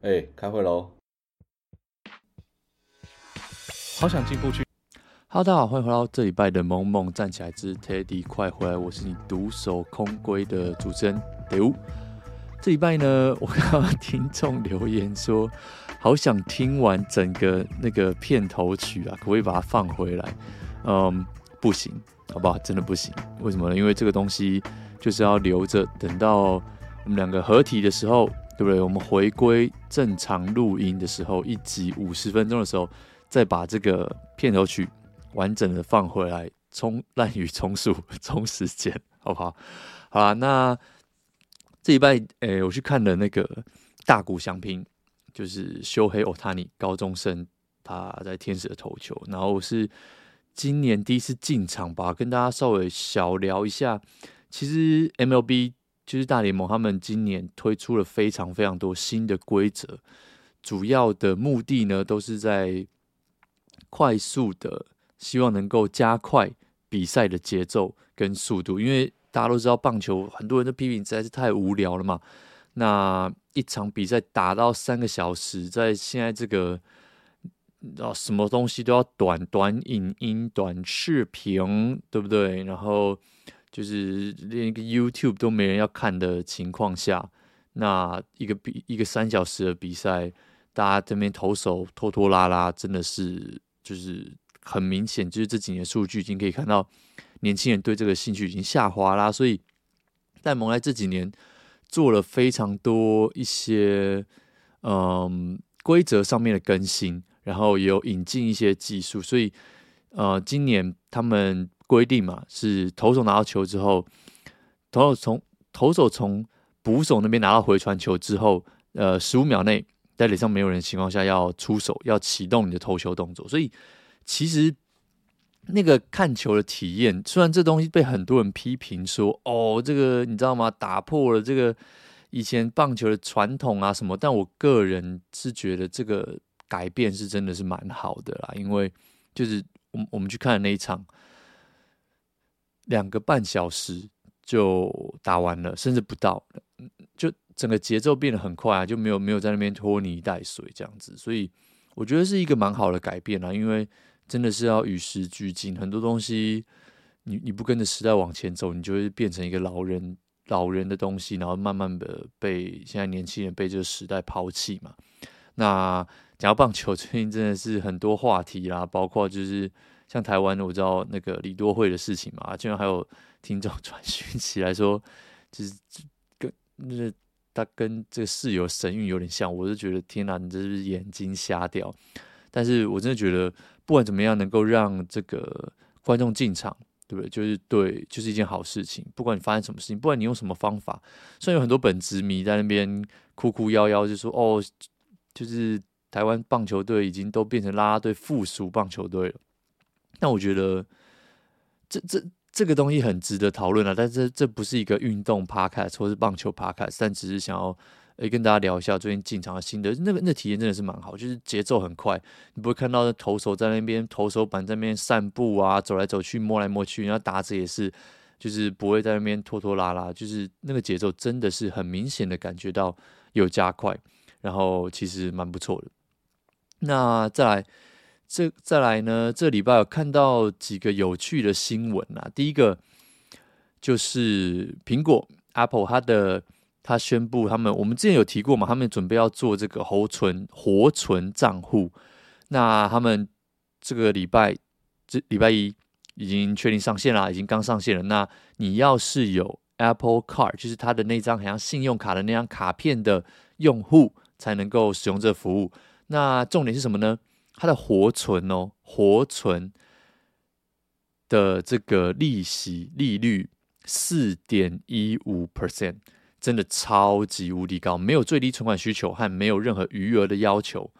哎、欸，开会喽！好想进步去。Hello，大家好，欢迎回到这礼拜的萌萌站起来之 Teddy，快回来！我是你独守空闺的主持人刘。这礼拜呢，我看到听众留言说，好想听完整个那个片头曲啊，可不可以把它放回来？嗯，不行，好不好？真的不行。为什么呢？因为这个东西就是要留着，等到我们两个合体的时候。对不对？我们回归正常录音的时候，一集五十分钟的时候，再把这个片头曲完整的放回来，充滥竽充数，充时间，好不好？好啦，那这礼拜，诶，我去看了那个大谷翔平，就是修黑欧塔尼高中生，他在天使的投球，然后是今年第一次进场吧，跟大家稍微小聊一下，其实 MLB。就是大联盟，他们今年推出了非常非常多新的规则，主要的目的呢，都是在快速的，希望能够加快比赛的节奏跟速度。因为大家都知道，棒球很多人都批评实在是太无聊了嘛。那一场比赛打到三个小时，在现在这个啊，什么东西都要短短影音、短视频，对不对？然后。就是连一个 YouTube 都没人要看的情况下，那一个比一个三小时的比赛，大家这边投手拖拖拉拉，真的是就是很明显，就是这几年数据已经可以看到，年轻人对这个兴趣已经下滑啦。所以，戴蒙在这几年做了非常多一些嗯规则上面的更新，然后也有引进一些技术，所以呃，今年他们。规定嘛，是投手拿到球之后，投手从投手从捕手那边拿到回传球之后，呃，十五秒内在垒上没有人的情况下要出手，要启动你的投球动作。所以其实那个看球的体验，虽然这东西被很多人批评说，哦，这个你知道吗？打破了这个以前棒球的传统啊什么。但我个人是觉得这个改变是真的是蛮好的啦，因为就是我我们去看的那一场。两个半小时就打完了，甚至不到，就整个节奏变得很快啊，就没有没有在那边拖泥带水这样子，所以我觉得是一个蛮好的改变啦，因为真的是要与时俱进，很多东西你你不跟着时代往前走，你就会变成一个老人老人的东西，然后慢慢的被现在年轻人被这个时代抛弃嘛。那讲到棒球，最近真的是很多话题啦，包括就是。像台湾，我知道那个李多慧的事情嘛，居然还有听众 传讯起来说，就是跟那他跟这个室友神韵有点像，我就觉得天哪，你这是眼睛瞎掉。但是我真的觉得，不管怎么样，能够让这个观众进场，对不对？就是对，就是一件好事情。不管你发生什么事情，不管你用什么方法，虽然有很多本职迷在那边哭哭夭夭，就说哦，就是台湾棒球队已经都变成啦啦队附属棒球队了。那我觉得这这这个东西很值得讨论啊！但是这不是一个运动 podcast 或是棒球 podcast，但只是想要诶跟大家聊一下最近进场的心得。那个那体验真的是蛮好，就是节奏很快，你不会看到投手在那边投手板在那边散步啊，走来走去，摸来摸去，然后打者也是，就是不会在那边拖拖拉拉，就是那个节奏真的是很明显的感觉到有加快，然后其实蛮不错的。那再来。这再来呢？这礼拜有看到几个有趣的新闻啊。第一个就是苹果 Apple，它的它宣布他们，我们之前有提过嘛，他们准备要做这个活存活存账户。那他们这个礼拜这礼拜一已经确定上线了，已经刚上线了。那你要是有 Apple Card，就是它的那张好像信用卡的那张卡片的用户，才能够使用这服务。那重点是什么呢？它的活存哦，活存的这个利息利率四点一五 percent，真的超级无敌高，没有最低存款需求和没有任何余额的要求，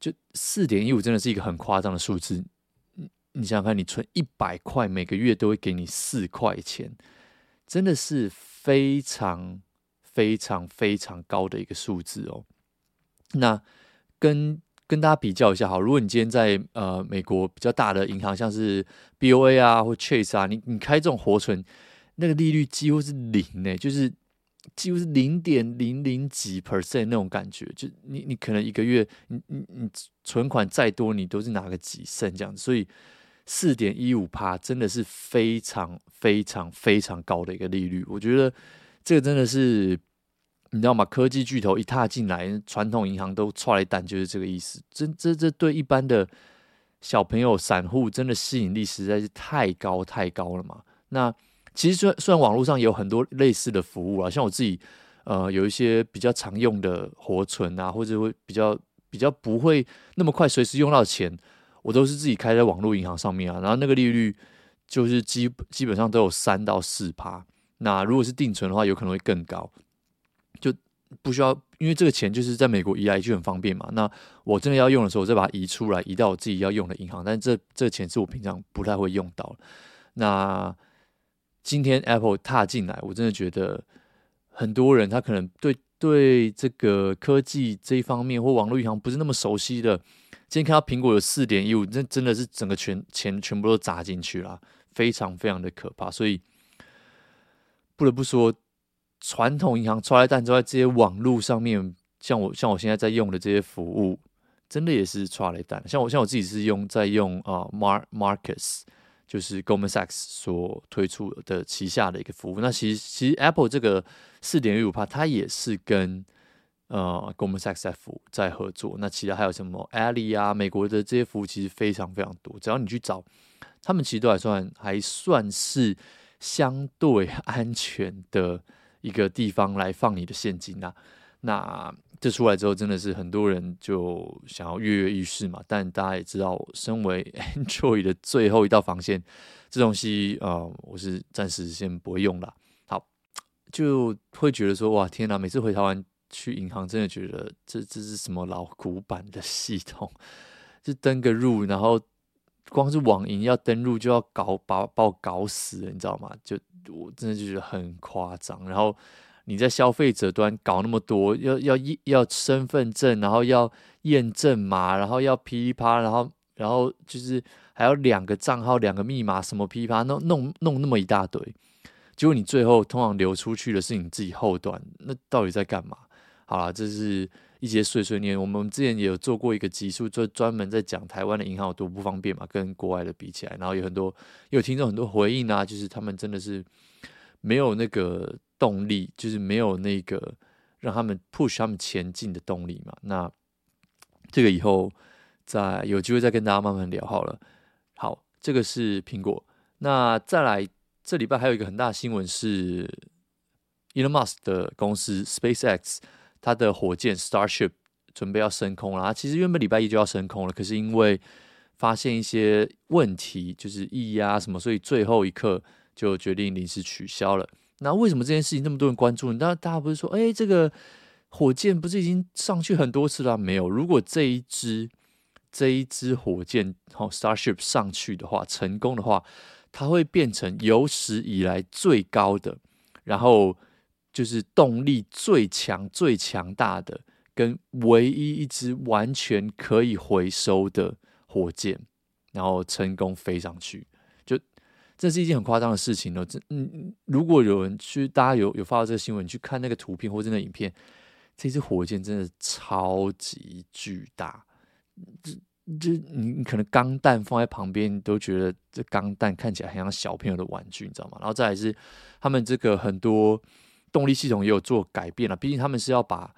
就四点一五真的是一个很夸张的数字。你你想想看，你存一百块，每个月都会给你四块钱，真的是非常非常非常高的一个数字哦。那跟跟大家比较一下，好，如果你今天在呃美国比较大的银行，像是 BOA 啊或 Chase 啊，你你开这种活存，那个利率几乎是零呢，就是几乎是零点零零几 percent 那种感觉，就你你可能一个月你你你存款再多，你都是拿个几 cent 这样子，所以四点一五趴真的是非常非常非常高的一个利率。我觉得这个真的是你知道吗？科技巨头一踏进来，传统银行都踹一单，就是这个意思。这这这对一般的小朋友、散户真的吸引力实在是太高太高了嘛？那。其实虽然虽然网络上有很多类似的服务啊，像我自己，呃，有一些比较常用的活存啊，或者会比较比较不会那么快随时用到钱，我都是自己开在网络银行上面啊。然后那个利率就是基基本上都有三到四趴。那如果是定存的话，有可能会更高，就不需要，因为这个钱就是在美国移来移去很方便嘛。那我真的要用的时候，我再把它移出来，移到我自己要用的银行。但这这钱是我平常不太会用到。那今天 Apple 踏进来，我真的觉得很多人他可能对对这个科技这一方面或网络银行不是那么熟悉的。今天看到苹果有四点一五，那真的是整个全钱全部都砸进去了，非常非常的可怕。所以不得不说，传统银行出来蛋之外，这些网络上面，像我像我现在在用的这些服务，真的也是出来蛋。像我像我自己是用在用啊、呃、Mar Marcus。就是 Goldman Sachs 所推出的旗下的一个服务。那其实其实 Apple 这个四点一五帕，它也是跟呃 Goldman Sachs 在合作。那其他还有什么 Ally 啊，美国的这些服务其实非常非常多。只要你去找，他们其实都还算还算是相对安全的一个地方来放你的现金啊。那这出来之后，真的是很多人就想要跃跃欲试嘛。但大家也知道，身为 Android 的最后一道防线，这东西啊、呃，我是暂时先不会用了。好，就会觉得说，哇，天哪！每次回台湾去银行，真的觉得这这是什么老古板的系统？就登个入，然后光是网银要登录就要搞把把我搞死了，你知道吗？就我真的就觉得很夸张，然后。你在消费者端搞那么多，要要要身份证，然后要验证码，然后要噼里啪，然后然后就是还要两个账号、两个密码，什么噼里啪，弄弄弄那么一大堆，结果你最后通常流出去的是你自己后端，那到底在干嘛？好啦，这是一些碎碎念。我们之前也有做过一个集数，就专门在讲台湾的银行有多不方便嘛，跟国外的比起来，然后有很多有听众很多回应啊，就是他们真的是没有那个。动力就是没有那个让他们 push 他们前进的动力嘛。那这个以后再有机会再跟大家慢慢聊好了。好，这个是苹果。那再来，这礼拜还有一个很大的新闻是，Elon Musk 的公司 SpaceX，它的火箭 Starship 准备要升空了。其实原本礼拜一就要升空了，可是因为发现一些问题，就是液压什么，所以最后一刻就决定临时取消了。那为什么这件事情那么多人关注呢？大大家不是说，哎，这个火箭不是已经上去很多次了？没有。如果这一支这一支火箭，好，Starship 上去的话，成功的话，它会变成有史以来最高的，然后就是动力最强、最强大的，跟唯一一支完全可以回收的火箭，然后成功飞上去。就这是一件很夸张的事情了。这嗯，如果有人去，大家有有发到这个新闻，去看那个图片或者那影片，这支火箭真的超级巨大。这这你你可能钢弹放在旁边，你都觉得这钢弹看起来很像小朋友的玩具，你知道吗？然后再来是他们这个很多动力系统也有做改变了，毕竟他们是要把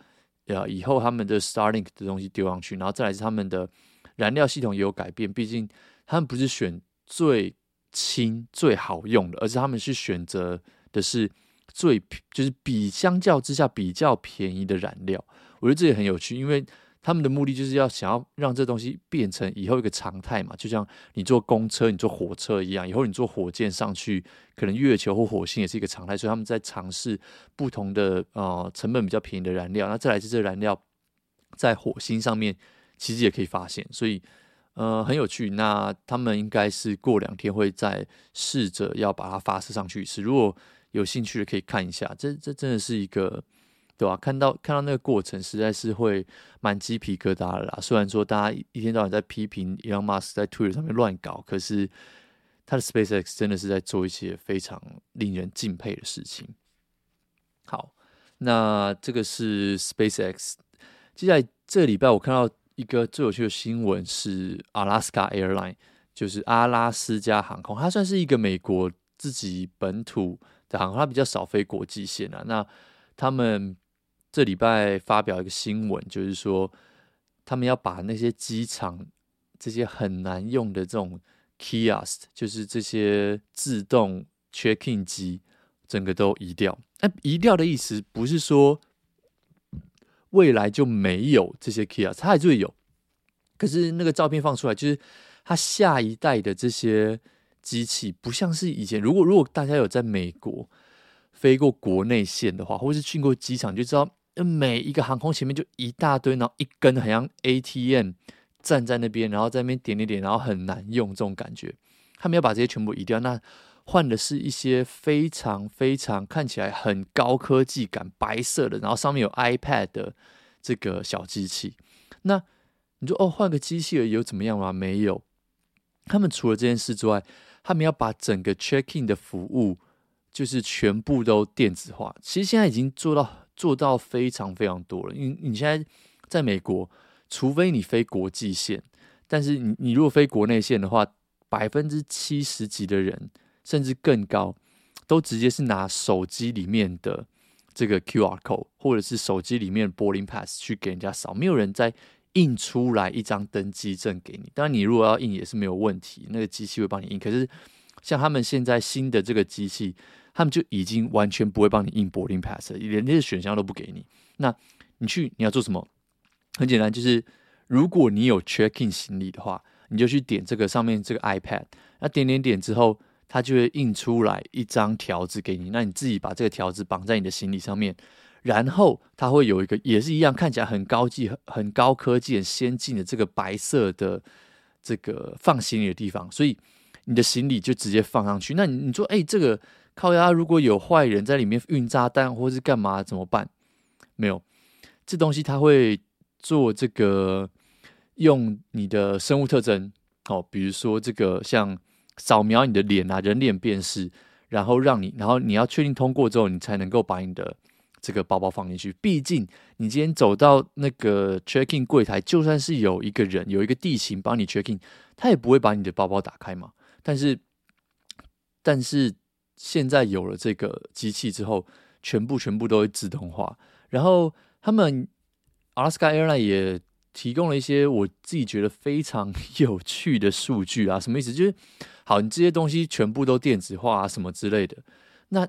呃以后他们的 Starlink 的东西丢上去，然后再来是他们的燃料系统也有改变，毕竟他们不是选最。轻最好用的，而是他们是选择的是最就是比相较之下比较便宜的燃料。我觉得这也很有趣，因为他们的目的就是要想要让这东西变成以后一个常态嘛。就像你坐公车、你坐火车一样，以后你坐火箭上去，可能月球或火星也是一个常态。所以他们在尝试不同的呃成本比较便宜的燃料。那再来是这燃料在火星上面其实也可以发现，所以。呃，很有趣。那他们应该是过两天会再试着要把它发射上去一次。如果有兴趣的可以看一下，这这真的是一个，对吧？看到看到那个过程，实在是会蛮鸡皮疙瘩的啦。虽然说大家一天到晚在批评 Elon Musk 在 Twitter 上面乱搞，可是他的 SpaceX 真的是在做一些非常令人敬佩的事情。好，那这个是 SpaceX。接下来这个礼拜我看到一个最有趣的新闻是 Alaska Airline，就是阿拉斯加航空，它算是一个美国自己本土的航空，它比较少飞国际线啊。那他们这礼拜发表一个新闻，就是说他们要把那些机场这些很难用的这种 kiosk，就是这些自动 checking 机，整个都移掉。那移掉的意思不是说未来就没有这些 kiosk，它还是会有。可是那个照片放出来，就是它下一代的这些机器，不像是以前。如果如果大家有在美国飞过国内线的话，或是去过机场，就知道那每一个航空前面就一大堆，然后一根好像 ATM 站在那边，然后在那边点点点，然后很难用这种感觉。他们要把这些全部移掉，那。换的是一些非常非常看起来很高科技感，白色的，然后上面有 iPad 的这个小机器。那你说哦，换个机器而已有怎么样吗？没有。他们除了这件事之外，他们要把整个 check in 的服务就是全部都电子化。其实现在已经做到做到非常非常多了。因为你现在在美国，除非你飞国际线，但是你你如果飞国内线的话，百分之七十几的人。甚至更高，都直接是拿手机里面的这个 QR code，或者是手机里面的 boarding pass 去给人家扫，没有人再印出来一张登机证给你。当然，你如果要印也是没有问题，那个机器会帮你印。可是，像他们现在新的这个机器，他们就已经完全不会帮你印 boarding pass，连那些选项都不给你。那你去你要做什么？很简单，就是如果你有 check in 行李的话，你就去点这个上面这个 iPad，那点点点之后。它就会印出来一张条子给你，那你自己把这个条子绑在你的行李上面，然后它会有一个也是一样看起来很高级、很很高科技、很先进的这个白色的这个放行李的地方，所以你的行李就直接放上去。那你你说，哎，这个靠压如果有坏人在里面运炸弹或是干嘛怎么办？没有，这东西它会做这个用你的生物特征，哦，比如说这个像。扫描你的脸啊，人脸辨识，然后让你，然后你要确定通过之后，你才能够把你的这个包包放进去。毕竟你今天走到那个 checking 柜台，就算是有一个人有一个地勤帮你 checking，他也不会把你的包包打开嘛。但是，但是现在有了这个机器之后，全部全部都会自动化。然后他们 Alaska Airline 也提供了一些我自己觉得非常有趣的数据啊，什么意思？就是好，你这些东西全部都电子化啊，什么之类的。那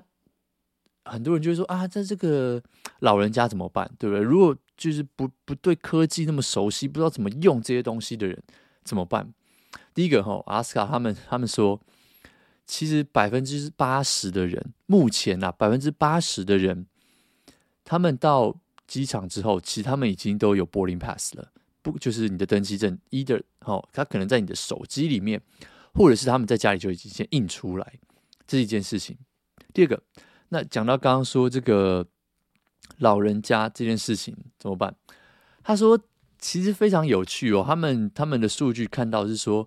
很多人就会说啊，在这个老人家怎么办？对不对？如果就是不不对科技那么熟悉，不知道怎么用这些东西的人怎么办？第一个哈，阿斯卡他们他们说，其实百分之八十的人，目前啊，百分之八十的人，他们到机场之后，其实他们已经都有 boarding pass 了。不就是你的登机证，either 哦，他可能在你的手机里面，或者是他们在家里就已经先印出来，这是一件事情。第二个，那讲到刚刚说这个老人家这件事情怎么办？他说其实非常有趣哦，他们他们的数据看到是说，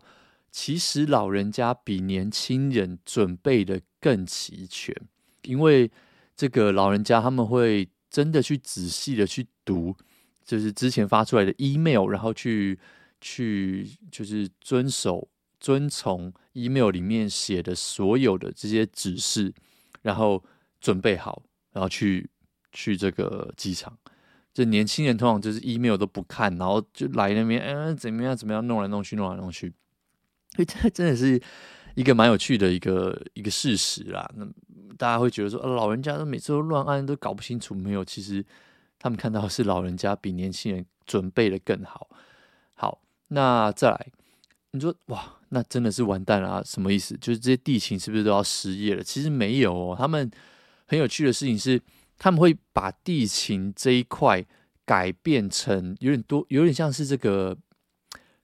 其实老人家比年轻人准备的更齐全，因为这个老人家他们会真的去仔细的去读。就是之前发出来的 email，然后去去就是遵守遵从 email 里面写的所有的这些指示，然后准备好，然后去去这个机场。这年轻人通常就是 email 都不看，然后就来那边，嗯、怎么样怎么样，弄来弄去，弄来弄去。所以这真的是一个蛮有趣的一个一个事实啦。那大家会觉得说，呃老人家都每次都乱按，都搞不清楚没有，其实。他们看到是老人家比年轻人准备的更好。好，那再来，你说哇，那真的是完蛋了啊？什么意思？就是这些地勤是不是都要失业了？其实没有哦。他们很有趣的事情是，他们会把地勤这一块改变成有点多，有点像是这个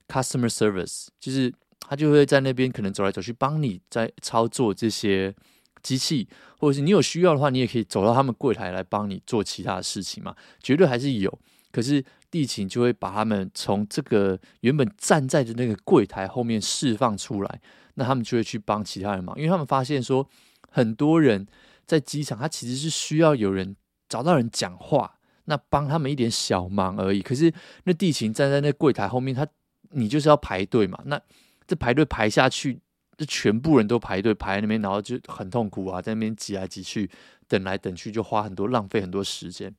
customer service，就是他就会在那边可能走来走去，帮你在操作这些。机器，或者是你有需要的话，你也可以走到他们柜台来帮你做其他的事情嘛，绝对还是有。可是地勤就会把他们从这个原本站在的那个柜台后面释放出来，那他们就会去帮其他人忙，因为他们发现说，很多人在机场，他其实是需要有人找到人讲话，那帮他们一点小忙而已。可是那地勤站在那柜台后面，他你就是要排队嘛，那这排队排下去，这全部人都排队排在那边，然后就很痛苦啊，在那边挤来挤去，等来等去，就花很多浪费很多时间。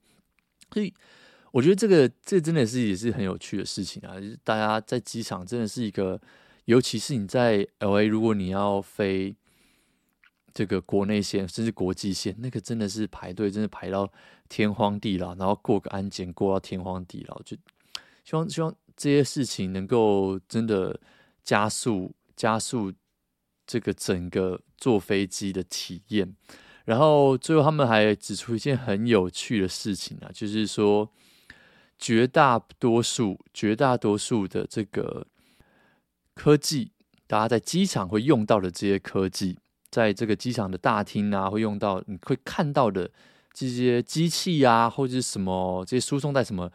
所以我觉得这个这真的是也是很有趣的事情啊，就是大家在机场真的是一个，尤其是你在 LA，如果你要飞。这个国内线甚至国际线，那个真的是排队，真的排到天荒地老，然后过个安检过到天荒地老，就希望希望这些事情能够真的加速加速这个整个坐飞机的体验。然后最后他们还指出一件很有趣的事情啊，就是说绝大多数绝大多数的这个科技，大家在机场会用到的这些科技。在这个机场的大厅啊，会用到你会看到的这些机器啊，或者是什么这些输送带什么，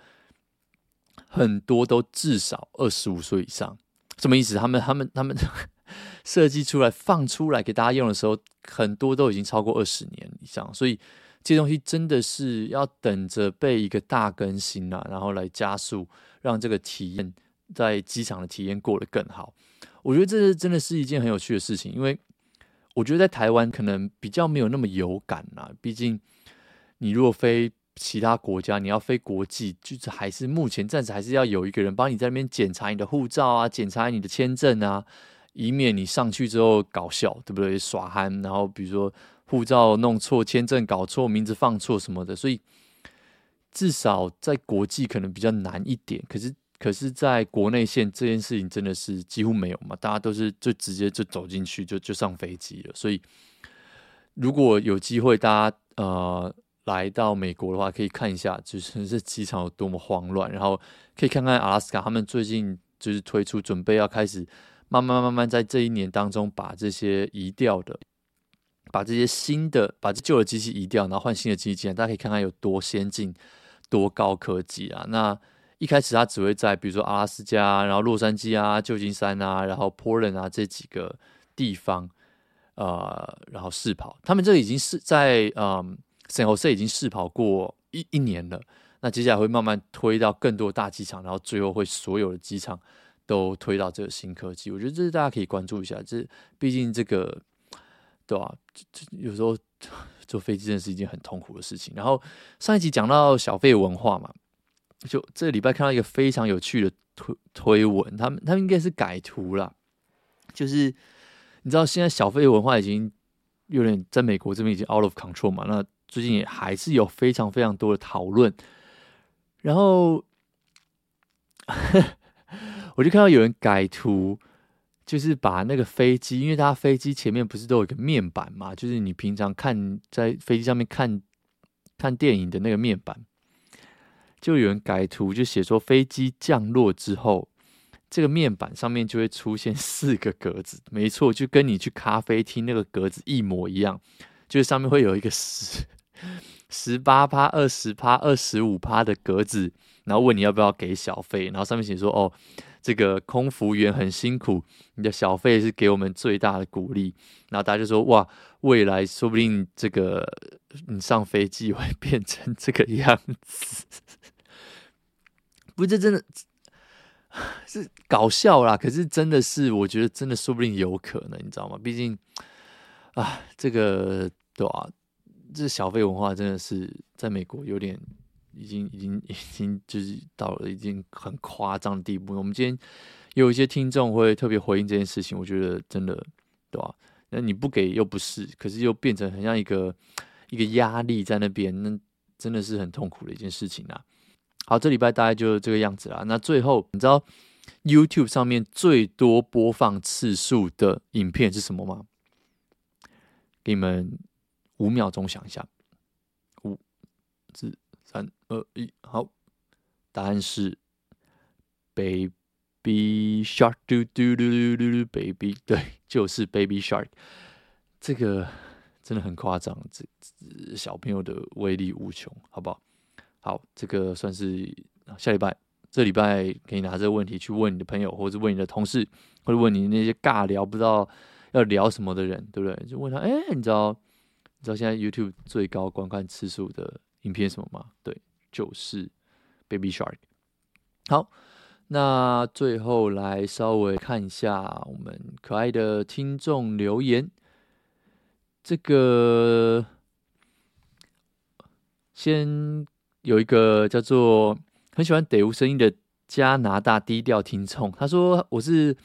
很多都至少二十五岁以上。什么意思？他们他们他们 设计出来放出来给大家用的时候，很多都已经超过二十年以上。所以这东西真的是要等着被一个大更新啊，然后来加速让这个体验在机场的体验过得更好。我觉得这真的是一件很有趣的事情，因为。我觉得在台湾可能比较没有那么有感啦，毕竟你如果飞其他国家，你要飞国际，就是还是目前暂时还是要有一个人帮你在那边检查你的护照啊，检查你的签证啊，以免你上去之后搞笑，对不对？耍憨，然后比如说护照弄错、签证搞错、名字放错什么的，所以至少在国际可能比较难一点。可是。可是，在国内线这件事情真的是几乎没有嘛？大家都是就直接就走进去就就上飞机了。所以，如果有机会大家呃来到美国的话，可以看一下，就是 这机场有多么慌乱。然后可以看看阿拉斯加，他们最近就是推出准备要开始慢慢慢慢在这一年当中把这些移掉的，把这些新的把这旧的机器移掉，然后换新的机器。大家可以看看有多先进、多高科技啊！那。一开始他只会在比如说阿拉斯加，然后洛杉矶啊、旧金山啊，然后 Poland 啊这几个地方，呃，然后试跑。他们这已经是在嗯深喉社已经试跑过一一年了。那接下来会慢慢推到更多大机场，然后最后会所有的机场都推到这个新科技。我觉得这是大家可以关注一下。这毕竟这个对吧、啊？有时候坐飞机真的是一件很痛苦的事情。然后上一集讲到小费文化嘛。就这礼拜看到一个非常有趣的推推文，他们他们应该是改图了，就是你知道现在小费文化已经有点在美国这边已经 out of control 嘛，那最近也还是有非常非常多的讨论，然后 我就看到有人改图，就是把那个飞机，因为它飞机前面不是都有一个面板嘛，就是你平常看在飞机上面看看电影的那个面板。就有人改图，就写说飞机降落之后，这个面板上面就会出现四个格子，没错，就跟你去咖啡厅那个格子一模一样，就是上面会有一个十十八趴、二十趴、二十五趴的格子，然后问你要不要给小费，然后上面写说哦，这个空服员很辛苦，你的小费是给我们最大的鼓励，然后大家就说哇，未来说不定这个你上飞机会变成这个样子。不，这真的是搞笑啦。可是真的是，我觉得真的说不定有可能，你知道吗？毕竟啊，这个对吧？这小费文化真的是在美国有点已经、已经、已经就是到了已经很夸张的地步。我们今天有一些听众会特别回应这件事情，我觉得真的对吧？那你不给又不是，可是又变成很像一个一个压力在那边，那真的是很痛苦的一件事情啊。好，这礼拜大概就这个样子啦。那最后，你知道 YouTube 上面最多播放次数的影片是什么吗？给你们五秒钟想一下，五、四、三、二、一，好，答案是 Baby Shark，嘟嘟嘟嘟嘟嘟，Baby，对，就是 Baby Shark。这个真的很夸张，这这小朋友的威力无穷，好不好？好，这个算是下礼拜，这礼拜可以拿这个问题去问你的朋友，或者问你的同事，或者问你那些尬聊不知道要聊什么的人，对不对？就问他，哎，你知道，你知道现在 YouTube 最高观看次数的影片什么吗？对，就是 Baby Shark。好，那最后来稍微看一下我们可爱的听众留言。这个先有一个叫做很喜欢得无声音的加拿大低调听众，他说我是。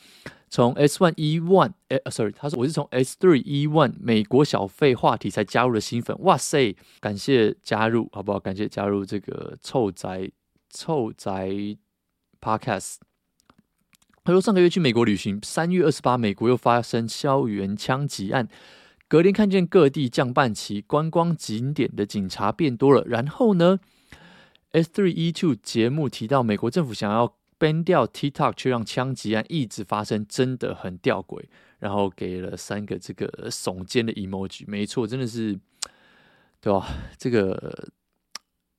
从 S one E one，哎，sorry，他说我是从 S three E one 美国小费话题才加入的新粉，哇塞，感谢加入，好不好？感谢加入这个臭宅臭宅 Podcast。他说上个月去美国旅行，三月二十八，美国又发生校园枪击案，隔天看见各地降半旗，观光景点的警察变多了。然后呢，S three E two 节目提到美国政府想要。Ban 掉 TikTok 却让枪击案一直发生，真的很吊诡。然后给了三个这个耸肩的 emoji，没错，真的是，对吧？这个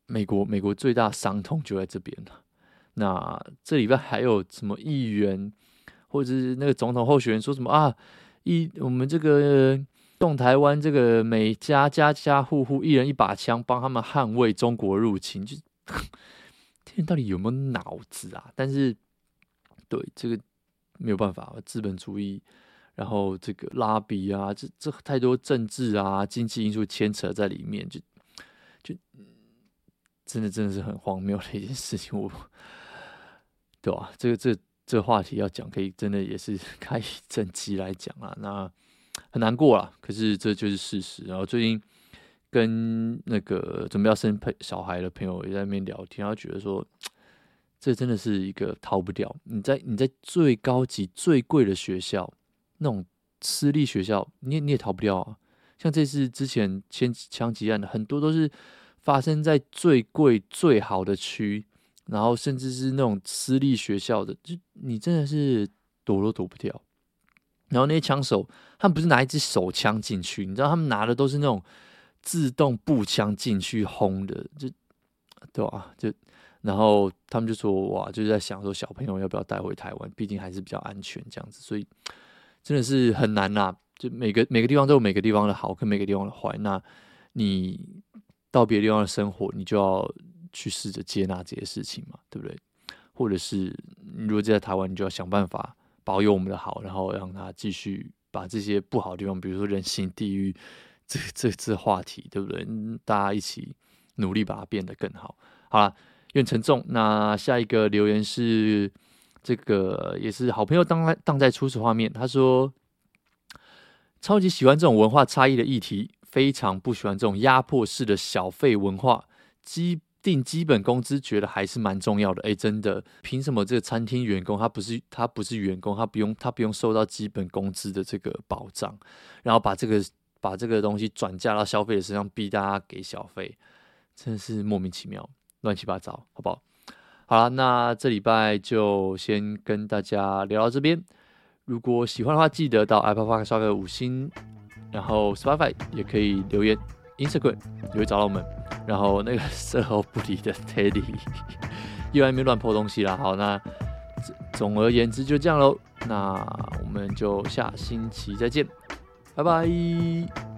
美国美国最大伤痛就在这边了。那这里边还有什么议员或者是那个总统候选人说什么啊？一我们这个动台湾，这个每家家家户户一人一把枪，帮他们捍卫中国入侵，就。这人到底有没有脑子啊？但是，对这个没有办法，资本主义，然后这个拉比啊，这这太多政治啊、经济因素牵扯在里面，就就真的真的是很荒谬的一件事情。我，对吧？这个这这话题要讲，可以真的也是 开一整集来讲啊。那很难过啊，可是这就是事实。然后最近。跟那个准备要生小孩的朋友也在那边聊天，他觉得说，这真的是一个逃不掉。你在你在最高级、最贵的学校，那种私立学校，你也你也逃不掉啊。像这次之前枪枪击案的，很多都是发生在最贵、最好的区，然后甚至是那种私立学校的，就你真的是躲都躲不掉。然后那些枪手，他们不是拿一支手枪进去，你知道，他们拿的都是那种。自动步枪进去轰的，就对吧、啊？就然后他们就说哇，就是在想说小朋友要不要带回台湾，毕竟还是比较安全这样子，所以真的是很难呐。就每个每个地方都有每个地方的好，跟每个地方的坏。那你到别的地方的生活，你就要去试着接纳这些事情嘛，对不对？或者是你如果在台湾，你就要想办法保有我们的好，然后让他继续把这些不好的地方，比如说人性、地狱。这这这话题对不对？大家一起努力把它变得更好。好了，有点沉重。那下一个留言是这个，也是好朋友当在当在初始画面。他说：“超级喜欢这种文化差异的议题，非常不喜欢这种压迫式的小费文化。基定基本工资，觉得还是蛮重要的。哎，真的，凭什么这个餐厅员工他不是他不是员工，他不用他不用受到基本工资的这个保障，然后把这个。”把这个东西转嫁到消费者身上，逼大家给小费，真的是莫名其妙、乱七八糟，好不好？好了，那这礼拜就先跟大家聊到这边。如果喜欢的话，记得到 Apple Park 刷个五星，然后 Spotify 也可以留言，Instagram 也会找到我们。然后那个 售后不理的 Teddy 又在那边乱破东西了。好，那总而言之就这样喽。那我们就下星期再见。拜拜。